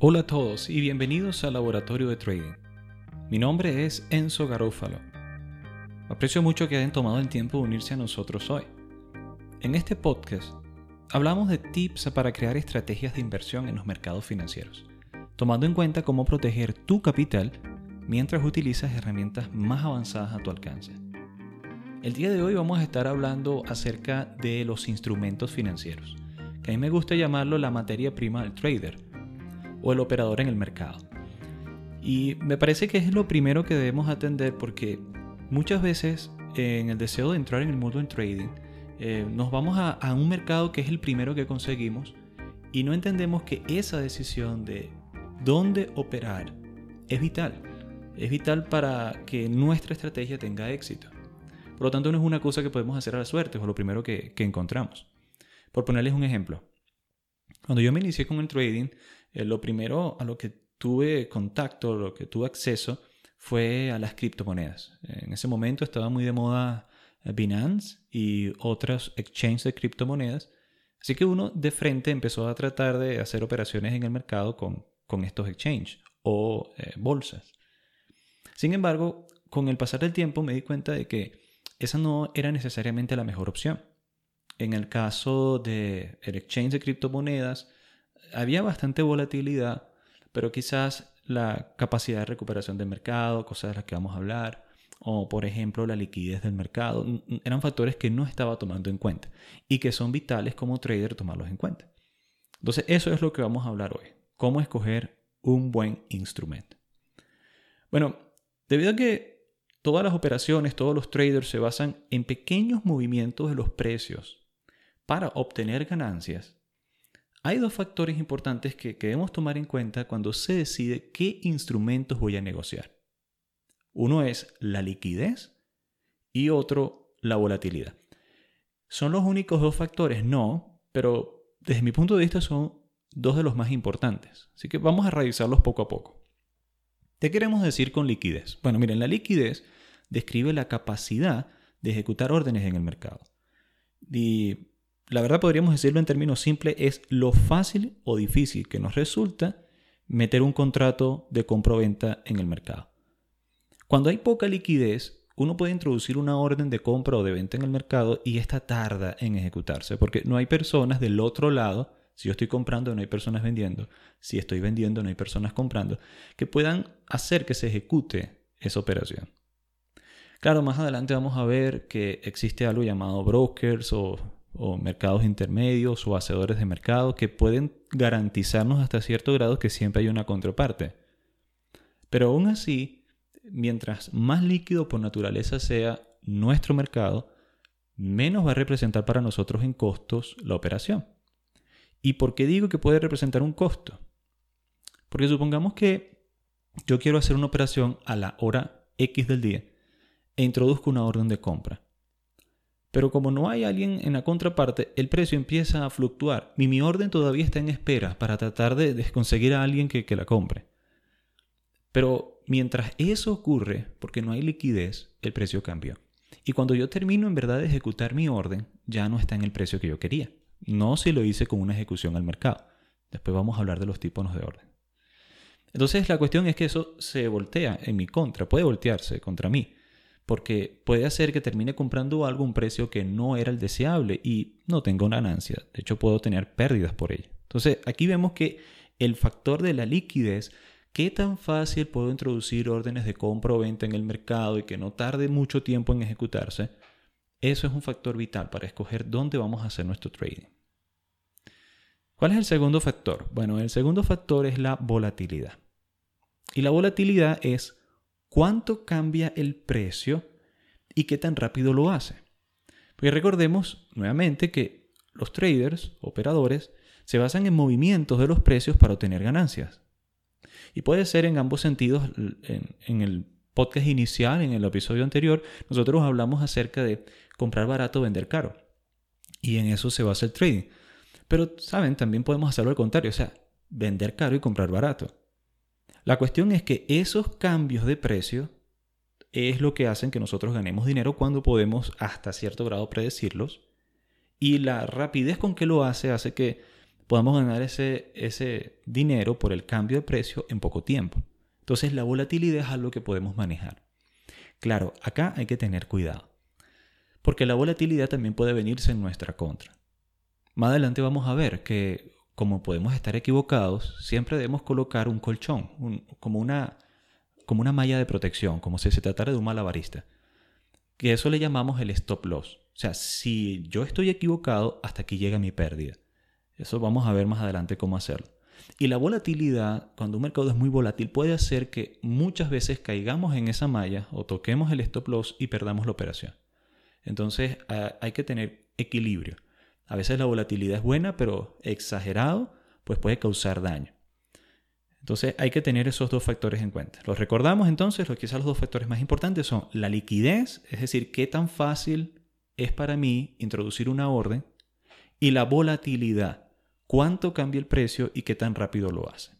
Hola a todos y bienvenidos al Laboratorio de Trading. Mi nombre es Enzo Garofalo. Aprecio mucho que hayan tomado el tiempo de unirse a nosotros hoy. En este podcast hablamos de tips para crear estrategias de inversión en los mercados financieros, tomando en cuenta cómo proteger tu capital mientras utilizas herramientas más avanzadas a tu alcance. El día de hoy vamos a estar hablando acerca de los instrumentos financieros, que a mí me gusta llamarlo la materia prima del trader o el operador en el mercado. Y me parece que es lo primero que debemos atender porque muchas veces en el deseo de entrar en el mundo del trading, eh, nos vamos a, un mercado que es el primero que conseguimos y no entendemos que esa decisión de dónde operar es vital. Es vital para que nuestra estrategia tenga éxito. Por lo tanto, no es una cosa que podemos hacer a la suerte, o lo primero que, que encontramos. Por ponerles un ejemplo. Cuando yo me inicié con el trading, eh, lo primero a lo que tuve contacto, lo que tuve acceso, fue a las criptomonedas. En ese momento estaba muy de moda eh, Binance y otras exchanges de criptomonedas. Así que uno de frente empezó a tratar de hacer operaciones en el mercado con, con estos exchanges o eh, bolsas. Sin embargo, con el pasar del tiempo me di cuenta de que esa no era necesariamente la mejor opción. En el caso del el exchange de criptomonedas, había bastante volatilidad, pero quizás la capacidad de recuperación del mercado, cosas de las que vamos a hablar, o por ejemplo la liquidez del mercado, eran factores que no estaba tomando en cuenta y que son vitales como trader tomarlos en cuenta. Entonces eso es lo que vamos a hablar hoy, cómo escoger un buen instrumento. Bueno, debido a que todas las operaciones, todos los traders se basan en pequeños movimientos de los precios para obtener ganancias, hay dos factores importantes que, debemos tomar en cuenta cuando se decide qué instrumentos voy a negociar. Uno es la liquidez y otro la volatilidad. ¿Son los únicos dos factores? No, pero desde mi punto de vista son dos de los más importantes. Así que vamos a revisarlos poco a poco. ¿Qué queremos decir con liquidez? Bueno, miren, la liquidez describe la capacidad de ejecutar órdenes en el mercado. Y la verdad podríamos decirlo en términos simples, es lo fácil o difícil que nos resulta meter un contrato de compra-venta en el mercado. Cuando hay poca liquidez, uno puede introducir una orden de compra o de venta en el mercado y esta tarda en ejecutarse, porque no hay personas del otro lado, si yo estoy comprando no hay personas vendiendo, si estoy vendiendo no hay personas comprando, que puedan hacer que se ejecute esa operación. Claro, más adelante vamos a ver que existe algo llamado brokers o o mercados intermedios o hacedores de mercado que pueden garantizarnos hasta cierto grado que siempre hay una contraparte. Pero aún así, mientras más líquido por naturaleza sea nuestro mercado, menos va a representar para nosotros en costos la operación. ¿Y por qué digo que puede representar un costo? Porque supongamos que yo quiero hacer una operación a la hora X del día e introduzco una orden de compra. Pero como no hay alguien en la contraparte, el precio empieza a fluctuar. Y mi orden todavía está en espera para tratar de, conseguir a alguien que, que la compre. Pero mientras eso ocurre, porque no hay liquidez, el precio cambió. Y cuando yo termino en verdad de ejecutar mi orden, ya no está en el precio que yo quería. No si lo hice con una ejecución al mercado. Después vamos a hablar de los tipos de orden. Entonces la cuestión es que eso se voltea en mi contra, puede voltearse contra mí porque puede hacer que termine comprando algo a un precio que no era el deseable y no tengo ganancia. De hecho, puedo tener pérdidas por ello. Entonces, aquí vemos que el factor de la liquidez, qué tan fácil puedo introducir órdenes de compra o venta en el mercado y que no tarde mucho tiempo en ejecutarse, eso es un factor vital para escoger dónde vamos a hacer nuestro trading. ¿Cuál es el segundo factor? Bueno, el segundo factor es la volatilidad. Y la volatilidad es cuánto cambia el precio y qué tan rápido lo hace. Porque recordemos nuevamente que los traders, operadores, se basan en movimientos de los precios para obtener ganancias. Y puede ser en ambos sentidos. En, el podcast inicial, en el episodio anterior, nosotros hablamos acerca de comprar barato, vender caro. Y en eso se basa el trading. Pero, ¿saben? También podemos hacerlo al contrario, o sea, vender caro y comprar barato. La cuestión es que esos cambios de precio es lo que hacen que nosotros ganemos dinero cuando podemos hasta cierto grado predecirlos. Y la rapidez con que lo hace hace que podamos ganar ese, ese dinero por el cambio de precio en poco tiempo. Entonces la volatilidad es algo que podemos manejar. Claro, acá hay que tener cuidado, porque la volatilidad también puede venirse en nuestra contra. Más adelante vamos a ver que como podemos estar equivocados, siempre debemos colocar un colchón, como, una, como una malla de protección, como si se tratara de un malabarista. Que eso le llamamos el stop loss. O sea, si yo estoy equivocado, hasta aquí llega mi pérdida. Eso vamos a ver más adelante cómo hacerlo. Y la volatilidad, cuando un mercado es muy volátil, puede hacer que muchas veces caigamos en esa malla o toquemos el stop loss y perdamos la operación. Entonces hay que tener equilibrio. A veces la volatilidad es buena, pero exagerado, pues puede causar daño. Entonces hay que tener esos dos factores en cuenta. Los recordamos entonces, los, quizás los dos factores más importantes son la liquidez, es decir, qué tan fácil es para mí introducir una orden, y la volatilidad, cuánto cambia el precio y qué tan rápido lo hace.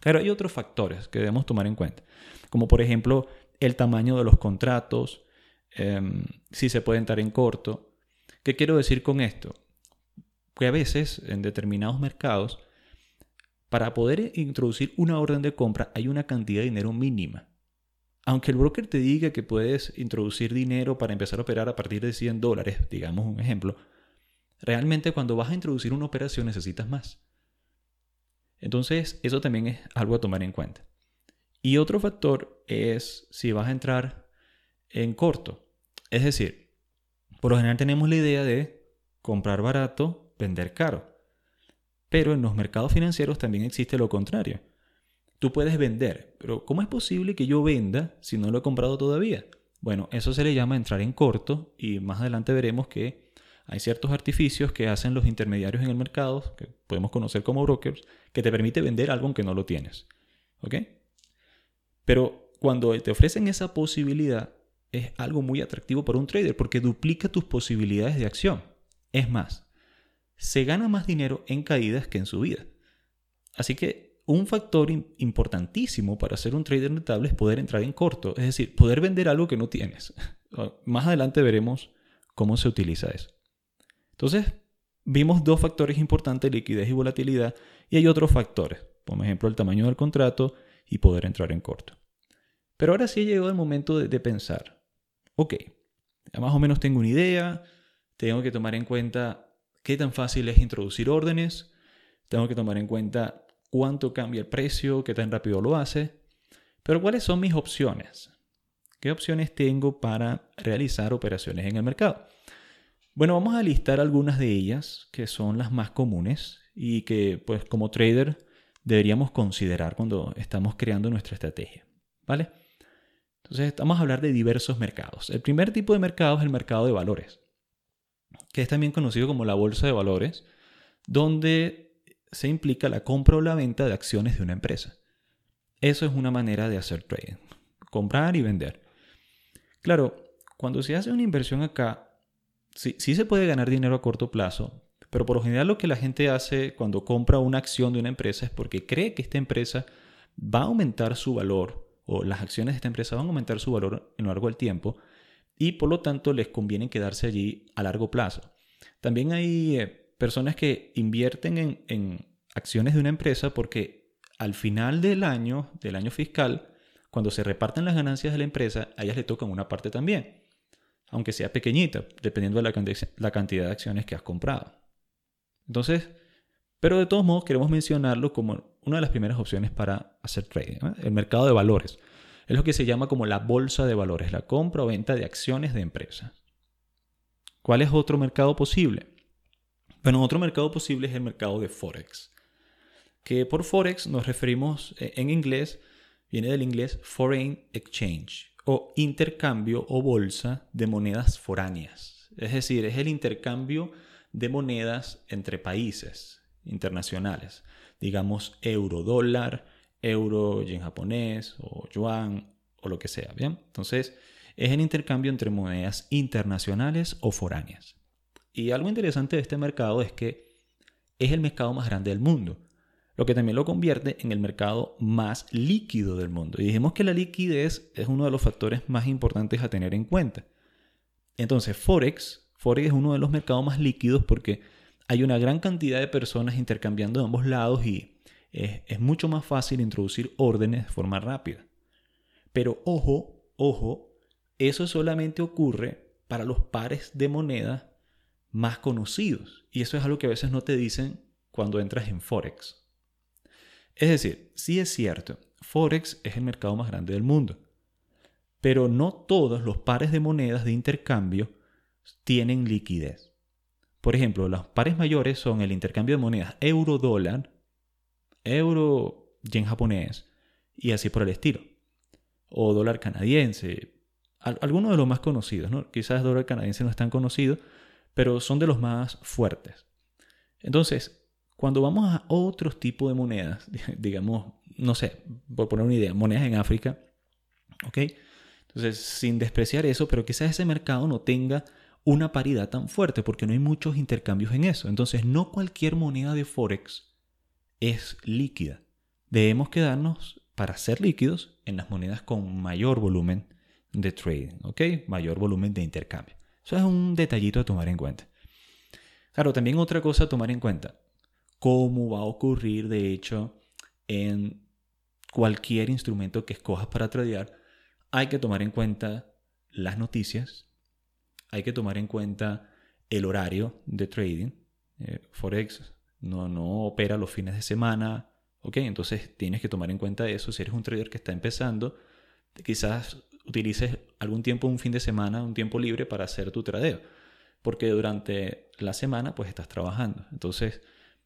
Claro, hay otros factores que debemos tomar en cuenta, como por ejemplo el tamaño de los contratos, em, si se puede entrar en corto, ¿Qué quiero decir con esto? Que a veces en determinados mercados, para poder introducir una orden de compra hay una cantidad de dinero mínima. Aunque el broker te diga que puedes introducir dinero para empezar a operar a partir de 100 dólares, digamos un ejemplo, realmente cuando vas a introducir una operación necesitas más. Entonces, eso también es algo a tomar en cuenta. Y otro factor es si vas a entrar en corto. Es decir, por lo general tenemos la idea de comprar barato, vender caro. Pero en los mercados financieros también existe lo contrario. Tú puedes vender, pero ¿cómo es posible que yo venda si no lo he comprado todavía? Bueno, eso se le llama entrar en corto y más adelante veremos que hay ciertos artificios que hacen los intermediarios en el mercado, que podemos conocer como brokers, que te permite vender algo aunque no lo tienes. ¿Ok? Pero cuando te ofrecen esa posibilidad, es algo muy atractivo para un trader porque duplica tus posibilidades de acción. Es más, se gana más dinero en caídas que en subidas. Así que un factor importantísimo para ser un trader rentable es poder entrar en corto, es decir, poder vender algo que no tienes. Más adelante veremos cómo se utiliza eso. Entonces, vimos dos factores importantes, liquidez y volatilidad, y hay otros factores, por ejemplo, el tamaño del contrato y poder entrar en corto. Pero ahora sí llegó el momento de pensar, ok, ya más o menos tengo una idea, tengo que tomar en cuenta qué tan fácil es introducir órdenes, tengo que tomar en cuenta cuánto cambia el precio, qué tan rápido lo hace, pero ¿cuáles son mis opciones? ¿Qué opciones tengo para realizar operaciones en el mercado? Bueno, vamos a listar algunas de ellas que son las más comunes y que pues como trader deberíamos considerar cuando estamos creando nuestra estrategia, ¿vale? Entonces, vamos a hablar de diversos mercados. El primer tipo de mercado es el mercado de valores, que es también conocido como la bolsa de valores, donde se implica la compra o la venta de acciones de una empresa. Eso es una manera de hacer trading, comprar y vender. Claro, cuando se hace una inversión acá, sí, sí se puede ganar dinero a corto plazo, pero por lo general lo que la gente hace cuando compra una acción de una empresa es porque cree que esta empresa va a aumentar su valor o las acciones de esta empresa van a aumentar su valor en lo largo del tiempo y por lo tanto les conviene quedarse allí a largo plazo. También hay eh, personas que invierten en, en acciones de una empresa porque al final del año, del año fiscal, cuando se reparten las ganancias de la empresa, a ellas le tocan una parte también, aunque sea pequeñita, dependiendo de la, la cantidad de acciones que has comprado. Entonces, pero de todos modos queremos mencionarlo como una de las primeras opciones para hacer trading. El mercado de valores. Es lo que se llama como la bolsa de valores, la compra o venta de acciones de empresas. ¿Cuál es otro mercado posible? Bueno, otro mercado posible es el mercado de Forex. Que por Forex nos referimos eh, en inglés, viene del inglés Foreign Exchange o intercambio o bolsa de monedas foráneas. Es decir, es el intercambio de monedas entre países internacionales, digamos euro dólar, euro yen japonés o yuan o lo que sea, ¿bien? Entonces, es el intercambio entre monedas internacionales o foráneas. Y algo interesante de este mercado es que es el mercado más grande del mundo, lo que también lo convierte en el mercado más líquido del mundo. Y dijimos que la liquidez es uno de los factores más importantes a tener en cuenta. Entonces, Forex, Forex es uno de los mercados más líquidos porque hay una gran cantidad de personas intercambiando de ambos lados y es, es mucho más fácil introducir órdenes de forma rápida. Pero ojo, ojo, eso solamente ocurre para los pares de monedas más conocidos. Y eso es algo que a veces no te dicen cuando entras en Forex. Es decir, sí es cierto, Forex es el mercado más grande del mundo. Pero no todos los pares de monedas de intercambio tienen liquidez. Por ejemplo, los pares mayores son el intercambio de monedas euro-dólar, euro-yen japonés y así por el estilo. O dólar canadiense. Algunos de los más conocidos, ¿no? Quizás dólar canadiense no es tan conocido, pero son de los más fuertes. Entonces, cuando vamos a otros tipos de monedas, digamos, no sé, por poner una idea, monedas en África, ¿ok? Entonces, sin despreciar eso, pero quizás ese mercado no tenga una paridad tan fuerte porque no hay muchos intercambios en eso. Entonces, no cualquier moneda de Forex es líquida. Debemos quedarnos para ser líquidos en las monedas con mayor volumen de trading, ¿ok? Mayor volumen de intercambio. Eso es un detallito a tomar en cuenta. Claro, también otra cosa a tomar en cuenta. Cómo va a ocurrir, de hecho, en cualquier instrumento que escojas para tradear, hay que tomar en cuenta las noticias, hay que tomar en cuenta el horario de trading. Eh, Forex no, no opera los fines de semana, ¿ok? Entonces tienes que tomar en cuenta eso. Si eres un trader que está empezando, quizás utilices algún tiempo, un fin de semana, un tiempo libre para hacer tu tradeo. Porque durante la semana pues estás trabajando. Entonces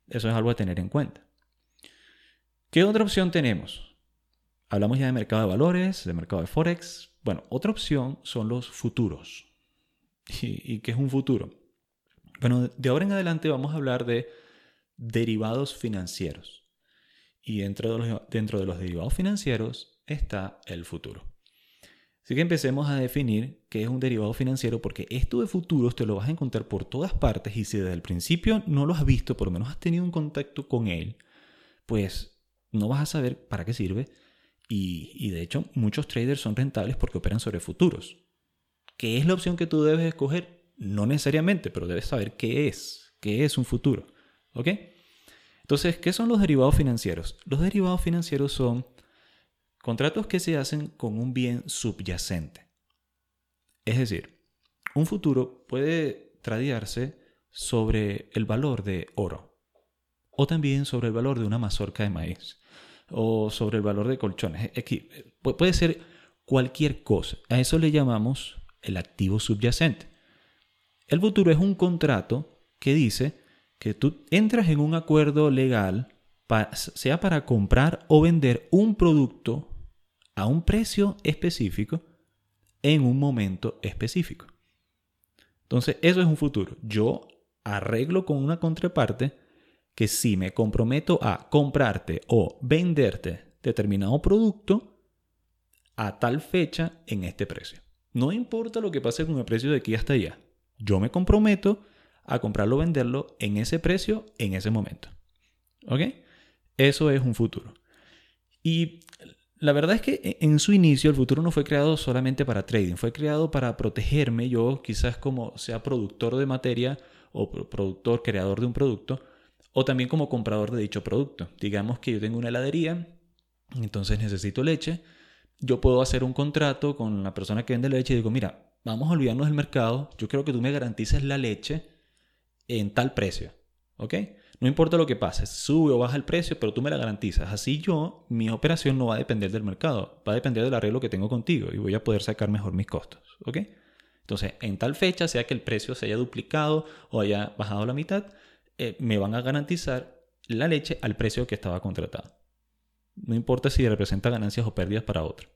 eso es algo a tener en cuenta. ¿Qué otra opción tenemos? Hablamos ya de mercado de valores, de mercado de Forex. Bueno, otra opción son los futuros. ¿Y, qué es un futuro? Bueno, de ahora en adelante vamos a hablar de derivados financieros. Y dentro de los, dentro de los derivados financieros está el futuro. Así que empecemos a definir qué es un derivado financiero porque esto de futuros te lo vas a encontrar por todas partes y si desde el principio no lo has visto, por lo menos has tenido un contacto con él, pues no vas a saber para qué sirve y, y de hecho muchos traders son rentables porque operan sobre futuros. ¿Qué es la opción que tú debes escoger? No necesariamente, pero debes saber qué es, qué es un futuro. ¿Ok? Entonces, ¿qué son los derivados financieros? Los derivados financieros son contratos que se hacen con un bien subyacente. Es decir, un futuro puede tradearse sobre el valor de oro o también sobre el valor de una mazorca de maíz o sobre el valor de colchones. Puede ser cualquier cosa. A eso le llamamos el activo subyacente. El futuro es un contrato que dice que tú entras en un acuerdo legal, sea para comprar o vender un producto a un precio específico en un momento específico. Entonces, eso es un futuro. Yo arreglo con una contraparte que si me comprometo a comprarte o venderte determinado producto a tal fecha en este precio. No importa lo que pase con el precio de aquí hasta allá. Yo me comprometo a comprarlo o venderlo en ese precio en ese momento. ¿Ok? Eso es un futuro. Y la verdad es que e, en su inicio el futuro no fue creado solamente para trading, fue creado para protegerme yo, quizás como sea productor de materia o productor, creador de un producto, o también como comprador de dicho producto. Digamos que yo tengo una heladería, entonces necesito leche, yo puedo hacer un contrato con la persona que vende leche y digo, mira, vamos a olvidarnos del mercado, yo creo que tú me garantices la leche en tal precio, ¿ok? No importa lo que pase, sube o baja el precio, pero tú me la garantizas. Así yo, mi operación no va a depender del mercado, va a depender del arreglo que tengo contigo y voy a poder sacar mejor mis costos, ¿ok? Entonces, en tal fecha, sea que el precio se haya duplicado o haya bajado la mitad, eh, me van a garantizar la leche al precio que estaba contratado. No importa si representa ganancias o pérdidas para otro.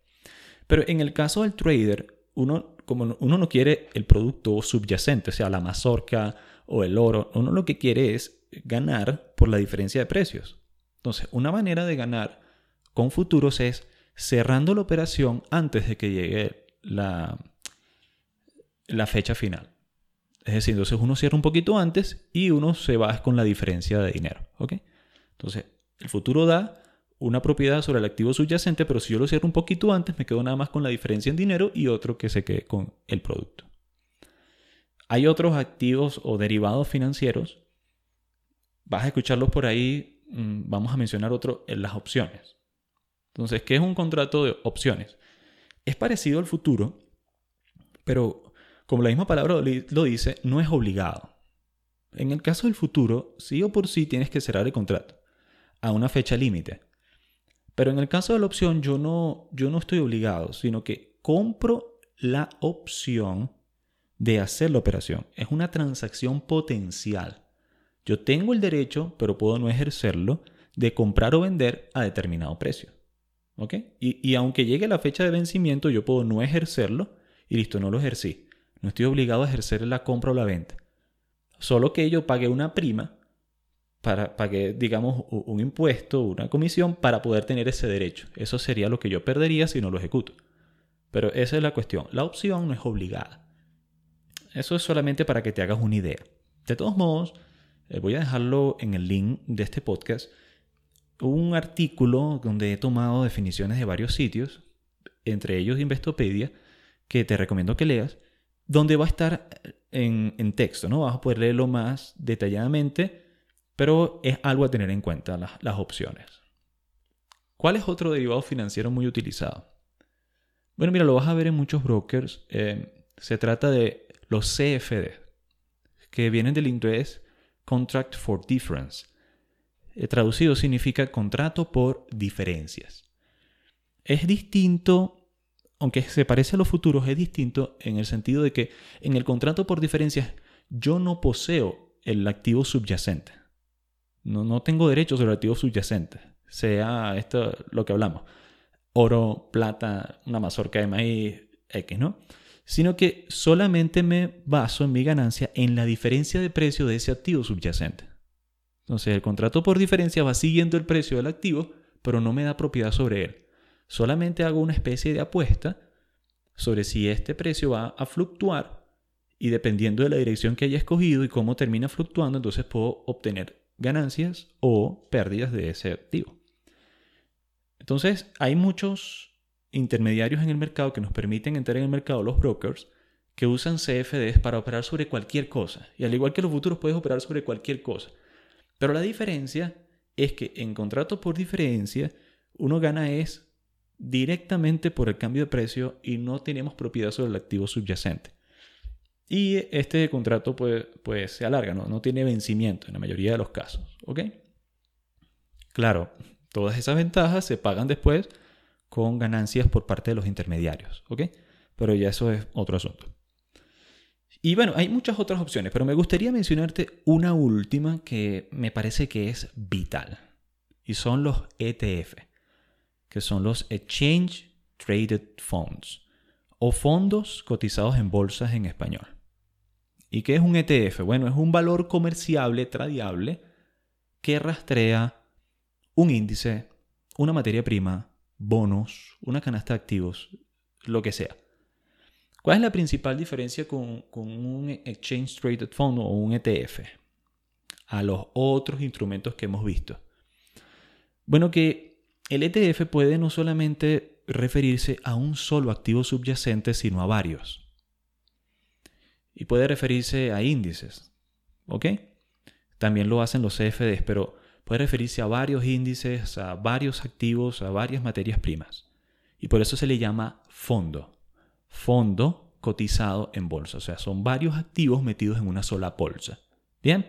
Pero en el caso del trader, uno, como uno no quiere el producto subyacente, sea, la mazorca o el oro, uno lo que quiere es ganar por la diferencia de precios. Entonces, una manera de ganar con futuros es cerrando la operación antes de que llegue la, la fecha final. Es decir, entonces uno cierra un poquito antes y uno se va con la diferencia de dinero. Entonces, el futuro da una propiedad sobre el activo subyacente, pero si yo lo cierro un poquito antes, me quedo nada más con la diferencia en dinero y otro que se quede con el producto. Hay otros activos o derivados financieros vas a escucharlos por ahí, mm, vamos a mencionar otro, en las opciones. Entonces, ¿qué es un contrato de opciones? Es parecido al futuro, pero como la misma palabra lo dice, no es obligado. En el caso del futuro, sí o por sí tienes que cerrar el contrato a una fecha límite. Pero en el caso de la opción, yo no, yo no estoy obligado, sino que compro la opción de hacer la operación. Es una transacción potencial. Yo tengo el derecho, pero puedo no ejercerlo, de comprar o vender a determinado precio. ¿Ok? Y, y aunque llegue la fecha de vencimiento, yo puedo no ejercerlo y listo, no lo ejercí. No estoy obligado a ejercer la compra o la venta. Solo que yo pague una prima, para, pagué, digamos, un impuesto, una comisión para poder tener ese derecho. Eso sería lo que yo perdería si no lo ejecuto. Pero esa es la cuestión. La opción no es obligada. Eso es solamente para que te hagas una idea. De todos modos, eh, voy a dejarlo en el link de este podcast. Un artículo donde he tomado definiciones de varios sitios, entre ellos Investopedia, que te recomiendo que leas, donde va a estar en, texto, ¿no? Vas a poder leerlo más detalladamente, pero es algo a tener en cuenta, las, opciones. ¿Cuál es otro derivado financiero muy utilizado? Bueno, mira, lo vas a ver en muchos brokers. Eh, se trata de los CFD, que vienen del inglés Contract for Difference. Eh, traducido significa contrato por diferencias. Es distinto aunque se parece a los futuros, es distinto en el sentido de que en el contrato por diferencias yo no poseo el activo subyacente. No, no tengo derecho sobre el activo subyacente, sea esto lo que hablamos, oro, plata, una mazorca de maíz, X, ¿no? Sino que solamente me baso en mi ganancia en la diferencia de precio de ese activo subyacente. Entonces el contrato por diferencia va siguiendo el precio del activo, pero no me da propiedad sobre él. Solamente hago una especie de apuesta sobre si este precio va a fluctuar y dependiendo de la dirección que haya escogido y cómo termina fluctuando, entonces puedo obtener ganancias o pérdidas de ese activo. Entonces, hay muchos intermediarios en el mercado que nos permiten entrar en el mercado, los brokers, que usan CFDs para operar sobre cualquier cosa. Y al igual que los futuros, puedes operar sobre cualquier cosa. Pero la diferencia es que en contrato por diferencia, uno gana es directamente por el cambio de precio y no tenemos propiedad sobre el activo subyacente. Y este contrato pues, pues se alarga, ¿no? no tiene vencimiento en la mayoría de los casos. ¿ok? Claro, todas esas ventajas se pagan después con ganancias por parte de los intermediarios. ¿ok? Pero ya eso es otro asunto. Y bueno, hay muchas otras opciones, pero me gustaría mencionarte una última que me parece que es vital. Y son los ETF que son los Exchange Traded Funds o fondos cotizados en bolsas en español. ¿Y qué es un ETF? Bueno, es un valor comerciable tradiable que rastrea un índice, una materia prima, bonos, una canasta de activos, lo que sea. ¿Cuál es la principal diferencia con, con, un Exchange Traded Fund o un ETF a los otros instrumentos que hemos visto? Bueno, que el ETF puede no solamente referirse a un solo activo subyacente, sino a varios. Y puede referirse a índices. ¿Ok? También lo hacen los CFDs, pero puede referirse a varios índices, a varios activos, a varias materias primas. Y por eso se le llama fondo. Fondo cotizado en bolsa. O sea, son varios activos metidos en una sola bolsa. Bien.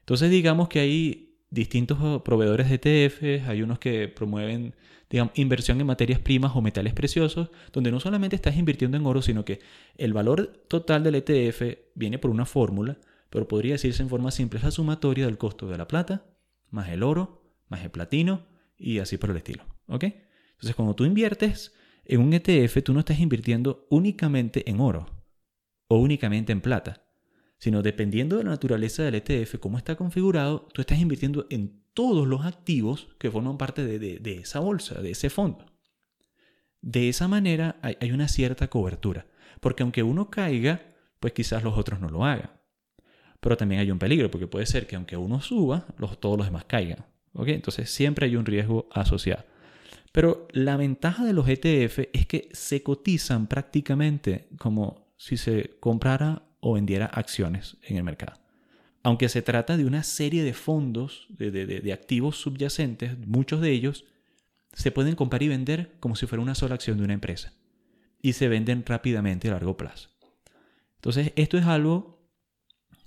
Entonces digamos que hay distintos proveedores de ETF, hay unos que promueven digamos, inversión en materias primas o metales preciosos, donde no solamente estás invirtiendo en oro, sino que el valor total del ETF viene por una fórmula, pero podría decirse en forma simple, es la sumatoria del costo de la plata, más el oro, más el platino, y así por el estilo. ¿Ok? Entonces, cuando tú inviertes en un ETF, tú no estás invirtiendo únicamente en oro o únicamente en plata sino dependiendo de la naturaleza del ETF, cómo está configurado, tú estás invirtiendo en todos los activos que forman parte de, esa bolsa, de ese fondo. De esa manera hay, una cierta cobertura, porque aunque uno caiga, pues quizás los otros no lo hagan. Pero también hay un peligro, porque puede ser que aunque uno suba, todos los demás caigan. Entonces siempre hay un riesgo asociado. Pero la ventaja de los ETF es que se cotizan prácticamente como si se comprara o vendiera acciones en el mercado. Aunque se trata de una serie de fondos, de, activos subyacentes, muchos de ellos se pueden comprar y vender como si fuera una sola acción de una empresa. Y se venden rápidamente a largo plazo. Entonces, esto es algo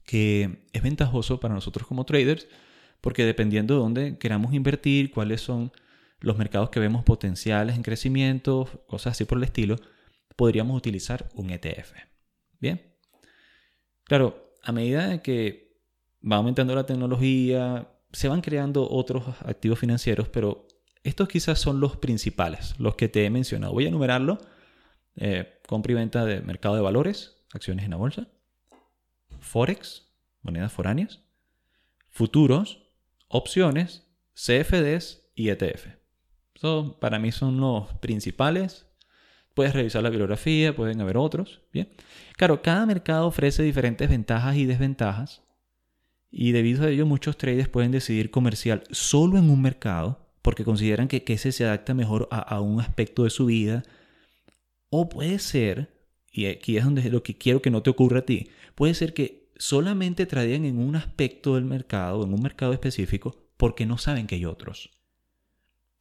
que es ventajoso para nosotros como traders, porque dependiendo de dónde queramos invertir, cuáles son los mercados que vemos potenciales en crecimiento, cosas así por el estilo, podríamos utilizar un ETF. Bien. Claro, a medida que va aumentando la tecnología, se van creando otros activos financieros, pero estos quizás son los principales, los que te he mencionado. Voy a enumerarlo. Eh, compra y venta de mercado de valores, acciones en la bolsa. Forex, monedas foráneas. Futuros, opciones, CFDs y ETF. Eso para mí son los principales. Puedes revisar la bibliografía, pueden haber otros. Bien. Claro, cada mercado ofrece diferentes ventajas y desventajas. Y debido a ello, muchos traders pueden decidir comercial solo en un mercado porque consideran que, ese se adapta mejor a, un aspecto de su vida. O puede ser, y aquí es donde lo que quiero que no te ocurra a ti, puede ser que solamente tradean en un aspecto del mercado, en un mercado específico, porque no saben que hay otros.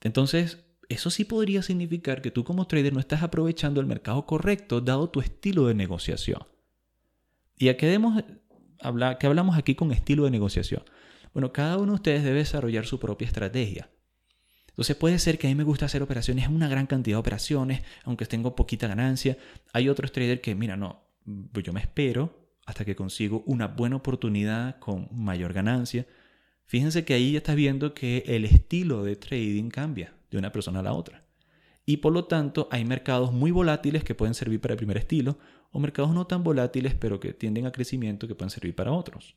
Entonces, eso sí podría significar que tú como trader no estás aprovechando el mercado correcto dado tu estilo de negociación. ¿Y a qué, hablar, qué hablamos aquí con estilo de negociación? Bueno, cada uno de ustedes debe desarrollar su propia estrategia. Entonces puede ser que a mí me gusta hacer operaciones, una gran cantidad de operaciones, aunque tengo poquita ganancia. Hay otros traders que, mira, no, pues yo me espero hasta que consigo una buena oportunidad con mayor ganancia. Fíjense que ahí ya estás viendo que el estilo de trading cambia de una persona a la otra. Y por lo tanto hay mercados muy volátiles que pueden servir para el primer estilo o mercados no tan volátiles pero que tienden a crecimiento que pueden servir para otros.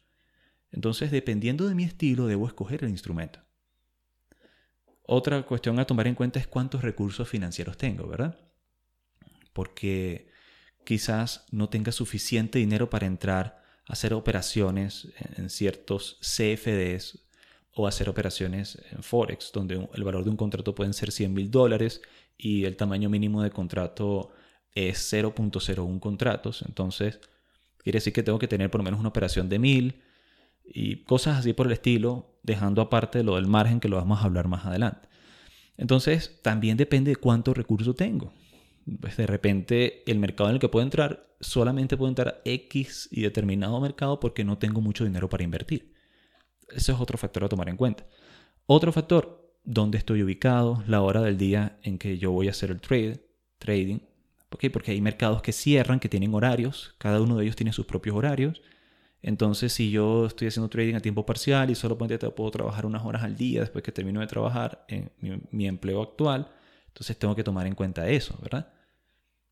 Entonces, dependiendo de mi estilo, debo escoger el instrumento. Otra cuestión a tomar en cuenta es cuántos recursos financieros tengo, ¿verdad? Porque quizás no tenga suficiente dinero para entrar a hacer operaciones en ciertos CFDs o hacer operaciones en Forex, donde el valor de un contrato pueden ser 100 mil dólares y el tamaño mínimo de contrato es 0.01 contratos. Entonces, quiere decir que tengo que tener por lo menos una operación de mil y cosas así por el estilo, dejando aparte lo del margen que lo vamos a hablar más adelante. Entonces, también depende de cuánto recurso tengo. Pues de repente, el mercado en el que puedo entrar, solamente puedo entrar a X y determinado mercado porque no tengo mucho dinero para invertir. Ese es otro factor a tomar en cuenta. Otro factor, dónde estoy ubicado, la hora del día en que yo voy a hacer el trade, trading. Porque hay mercados que cierran, que tienen horarios, cada uno de ellos tiene sus propios horarios. Entonces, si yo estoy haciendo trading a tiempo parcial y solo puedo trabajar unas horas al día después que termino de trabajar en mi, empleo actual, entonces tengo que tomar en cuenta eso, ¿verdad?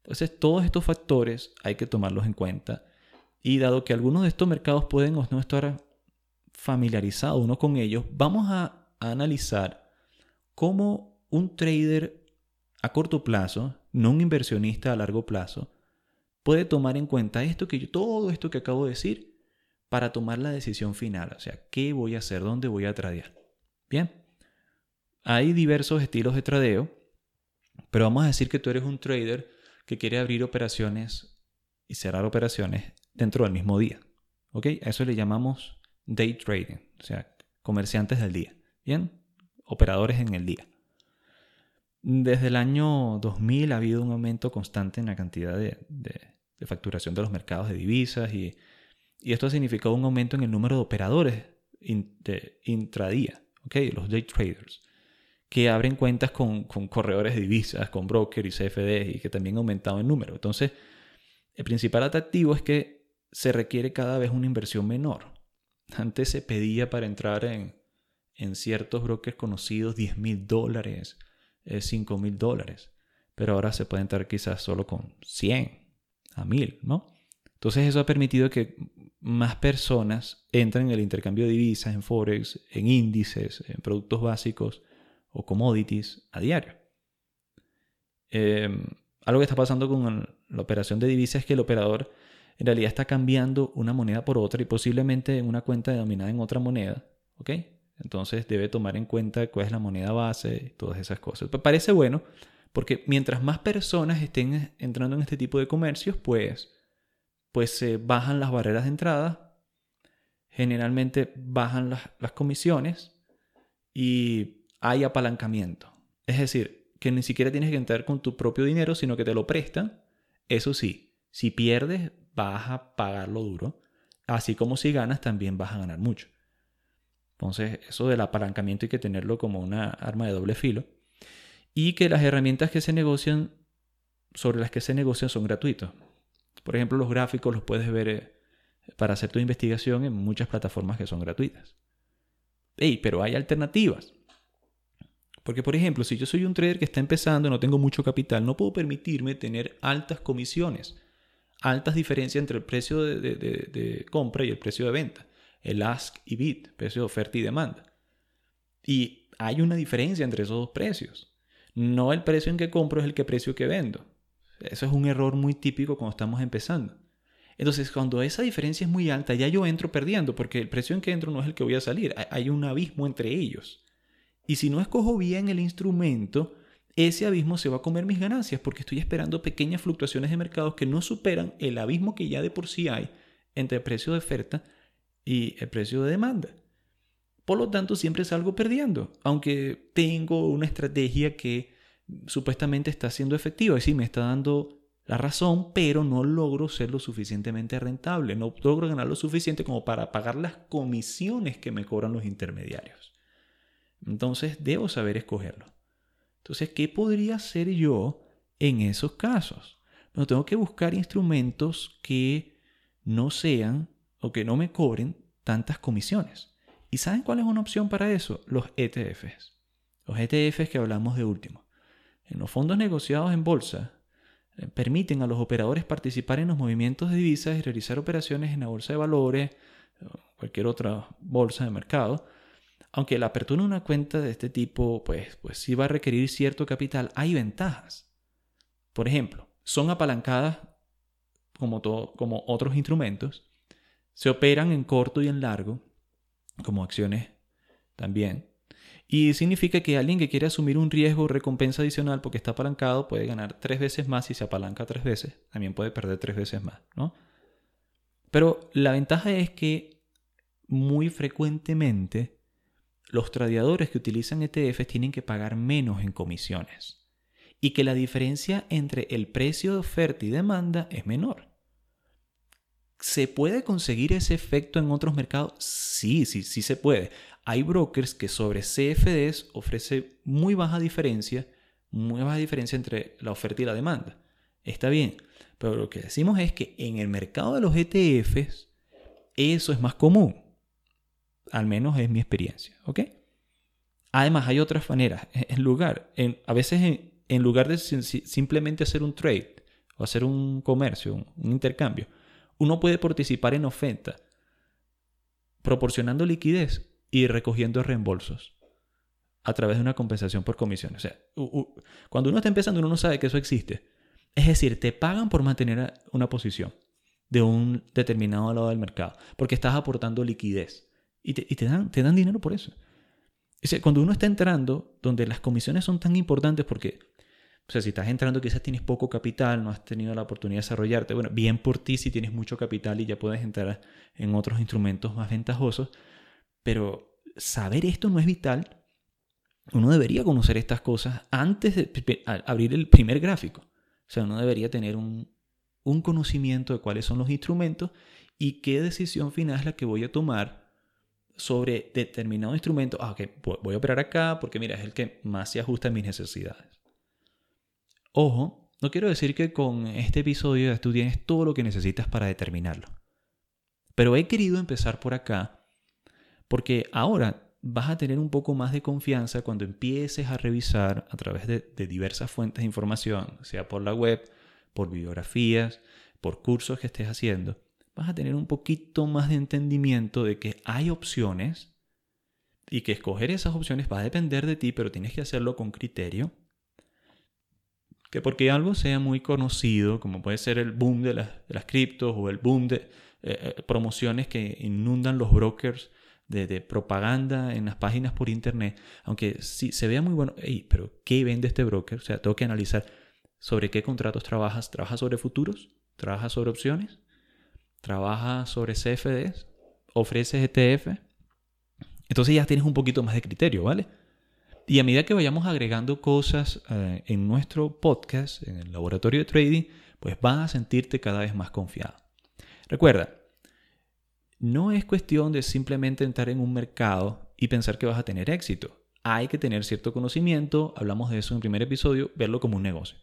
Entonces, todos estos factores hay que tomarlos en cuenta. Y dado que algunos de estos mercados pueden o no estar familiarizados uno con ellos, vamos a, analizar cómo un trader a corto plazo, no un inversionista a largo plazo, puede tomar en cuenta esto que yo, todo esto que acabo de decir para tomar la decisión final. O sea, ¿qué voy a hacer? ¿Dónde voy a tradear? Bien, hay diversos estilos de tradeo, pero vamos a decir que tú eres un trader que quiere abrir operaciones y cerrar operaciones dentro del mismo día. ¿Ok? A eso le llamamos day trading, o sea, comerciantes del día. Bien, operadores en el día. Desde el año 2000 ha habido un aumento constante en la cantidad de, facturación de los mercados de divisas y esto ha significado un aumento en el número de operadores intradía, ¿okay? los day traders, que abren cuentas con, corredores de divisas, con brokers y CFDs y que también ha aumentado en número. Entonces, el principal atractivo es que se requiere cada vez una inversión menor. Antes se pedía para entrar en, en ciertos brokers conocidos 10 mil dólares, 5 eh, mil dólares, pero ahora se puede entrar quizás solo con 100 a 1000, ¿no? Entonces eso ha permitido que más personas entran en el intercambio de divisas, en forex, en índices, en productos básicos o commodities a diario. Em, algo que está pasando con la operación de divisas es que el operador en realidad está cambiando una moneda por otra y posiblemente en una cuenta denominada en otra moneda. ¿ok? Entonces debe tomar en cuenta cuál es la moneda base todas esas cosas. Me parece bueno porque mientras más personas estén entrando en este tipo de comercios, pues pues se bajan las barreras de entrada, generalmente bajan las, las comisiones y hay apalancamiento. Es decir, que ni siquiera tienes que entrar con tu propio dinero, sino que te lo prestan. Eso sí, si pierdes, vas a pagarlo duro. Así como si ganas, también vas a ganar mucho. Entonces, eso del apalancamiento hay que tenerlo como una arma de doble filo. Y que las herramientas que se negocian, sobre las que se negocian, son gratuitas. Por ejemplo, los gráficos los puedes ver eh, para hacer tu investigación en muchas plataformas que son gratuitas. Ey, pero hay alternativas. Porque, por ejemplo, si yo soy un trader que está empezando, no tengo mucho capital, no puedo permitirme tener altas comisiones, altas diferencias entre el precio de, compra y el precio de venta, el ask y bid, precio de oferta y demanda. Y hay una diferencia entre esos dos precios. No el precio en que compro es el que precio que vendo. Eso es un error muy típico cuando estamos empezando. Entonces, cuando esa diferencia es muy alta, ya yo entro perdiendo, porque el precio en que entro no es el que voy a salir. Hay un abismo entre ellos. Y si no escojo bien el instrumento, ese abismo se va a comer mis ganancias, porque estoy esperando pequeñas fluctuaciones de mercados que no superan el abismo que ya de por sí hay entre precio de oferta y el precio de demanda. Por lo tanto, siempre salgo perdiendo, aunque tengo una estrategia que supuestamente está siendo efectiva, es decir, me está dando la razón, pero no logro ser lo suficientemente rentable, no logro ganar lo suficiente como para pagar las comisiones que me cobran los intermediarios. Entonces debo saber escogerlo. Entonces, ¿qué podría hacer yo en esos casos? Bueno, tengo que buscar instrumentos que no sean o que no me cobren tantas comisiones. ¿Y saben cuál es una opción para eso? Los ETFs. Los ETFs que hablamos de último. En los fondos negociados en bolsa, eh, permiten a los operadores participar en los movimientos de divisas y realizar operaciones en la bolsa de valores, o cualquier otra bolsa de mercado. Aunque la apertura de una cuenta de este tipo, pues, pues sí va a requerir cierto capital, hay ventajas. Por ejemplo, son apalancadas como, como otros instrumentos, se operan en corto y en largo, como acciones también, y significa que alguien que quiere asumir un riesgo o recompensa adicional porque está apalancado puede ganar tres veces más si se apalanca tres veces. También puede perder tres veces más, ¿no? Pero la ventaja es que muy frecuentemente los tradeadores que utilizan ETFs tienen que pagar menos en comisiones. Y que la diferencia entre el precio de oferta y demanda es menor. ¿Se puede conseguir ese efecto en otros mercados? Sí, sí, sí se puede. Hay brokers que sobre CFDs ofrece muy baja diferencia, muy baja diferencia entre la oferta y la demanda. Está bien, pero lo que decimos es que en el mercado de los ETFs eso es más común. Al menos es mi experiencia, ¿ok? Además, hay otras maneras. En lugar, a veces en, lugar de simplemente hacer un trade o hacer un comercio, un intercambio, uno puede participar en oferta proporcionando liquidez y recogiendo reembolsos a través de una compensación por comisión. O sea, cuando uno está empezando, uno no sabe que eso existe. Es decir, te pagan por mantener una posición de un determinado lado del mercado, porque estás aportando liquidez y te, dan, dinero por eso. Cuando uno está entrando, donde las comisiones son tan importantes porque o sea, si estás entrando quizás tienes poco capital, no has tenido la oportunidad de desarrollarte. Bueno, bien por ti si tienes mucho capital y ya puedes entrar en otros instrumentos más ventajosos. Pero saber esto no es vital. Uno debería conocer estas cosas antes de abrir el primer gráfico. O sea, uno debería tener un, conocimiento de cuáles son los instrumentos y qué decisión final es la que voy a tomar sobre determinado instrumento. Ah, ok, voy a operar acá porque mira, es el que más se ajusta a mis necesidades. Ojo, no quiero decir que con este episodio tú tienes todo lo que necesitas para determinarlo. Pero he querido empezar por acá porque ahora vas a tener un poco más de confianza cuando empieces a revisar a través de, diversas fuentes de información, sea por la web, por bibliografías, por cursos que estés haciendo. Vas a tener un poquito más de entendimiento de que hay opciones y que escoger esas opciones va a depender de ti, pero tienes que hacerlo con criterio. Que porque algo sea muy conocido, como puede ser el boom de las, criptos o el boom de eh, eh, promociones que inundan los brokers de, propaganda en las páginas por internet, aunque sí se vea muy bueno, pero ¿qué vende este broker? O sea, tengo que analizar sobre qué contratos trabajas. ¿Trabajas sobre futuros? ¿Trabajas sobre opciones? ¿Trabajas sobre CFDs? ofreces ETF, entonces ya tienes un poquito más de criterio, ¿vale? Y a medida que vayamos agregando cosas eh, en nuestro podcast, en el laboratorio de trading, pues vas a sentirte cada vez más confiado. Recuerda, no es cuestión de simplemente entrar en un mercado y pensar que vas a tener éxito. Hay que tener cierto conocimiento, hablamos de eso en el primer episodio, verlo como un negocio.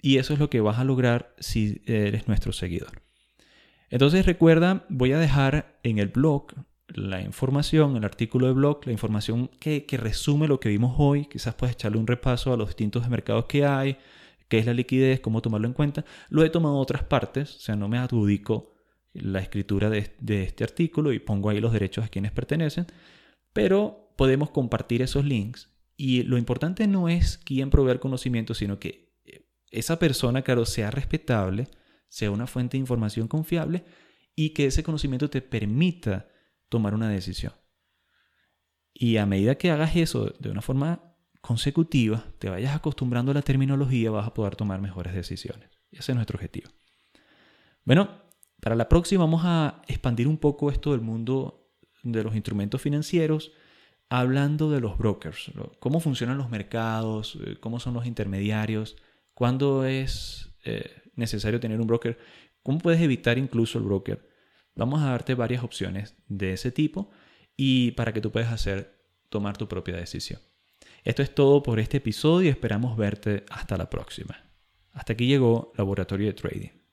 Y eso es lo que vas a lograr si eres nuestro seguidor. Entonces recuerda, voy a dejar en el blog la información, el artículo de blog, la información que, resume lo que vimos hoy. Quizás puedes echarle un repaso a los distintos mercados que hay, qué es la liquidez, cómo tomarlo en cuenta. Lo he tomado otras partes, o sea, no me adjudico la escritura de, de este artículo y pongo ahí los derechos a quienes pertenecen, pero podemos compartir esos links. Y lo importante no es quién proveer conocimiento, sino que esa persona, claro, sea respetable, sea una fuente de información confiable y que ese conocimiento te permita tomar una decisión. Y a medida que hagas eso de una forma consecutiva, te vayas acostumbrando a la terminología, vas a poder tomar mejores decisiones. Ese es nuestro objetivo. Bueno, para la próxima vamos a expandir un poco esto del mundo de los instrumentos financieros, hablando de los brokers, cómo funcionan los mercados, eh, cómo son los intermediarios, cuándo es eh, necesario tener un broker, cómo puedes evitar incluso el broker Vamos a darte varias opciones de ese tipo y para que tú puedas hacer tomar tu propia decisión. Esto es todo por este episodio y esperamos verte hasta la próxima. Hasta aquí llegó Laboratorio de Trading.